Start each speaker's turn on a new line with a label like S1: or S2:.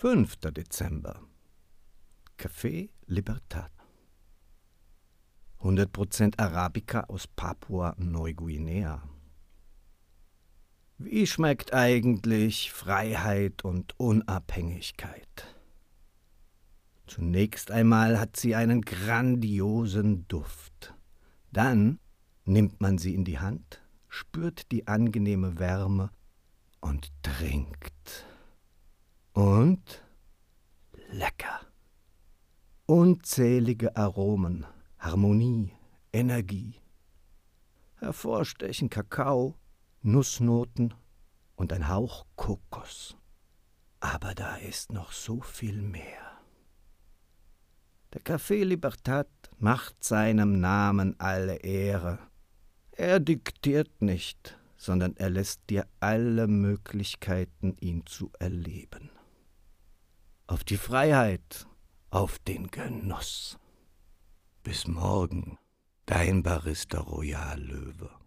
S1: 5. Dezember. Café Libertad. 100% Arabica aus Papua-Neuguinea. Wie schmeckt eigentlich Freiheit und Unabhängigkeit? Zunächst einmal hat sie einen grandiosen Duft. Dann nimmt man sie in die Hand, spürt die angenehme Wärme und trinkt. Und lecker. Unzählige Aromen, Harmonie, Energie. Hervorstechen Kakao, Nussnoten und ein Hauch Kokos. Aber da ist noch so viel mehr. Der Café Libertad macht seinem Namen alle Ehre. Er diktiert nicht, sondern er lässt dir alle Möglichkeiten, ihn zu erleben auf die Freiheit, auf den Genuss. Bis morgen, dein Barista Royal Löwe.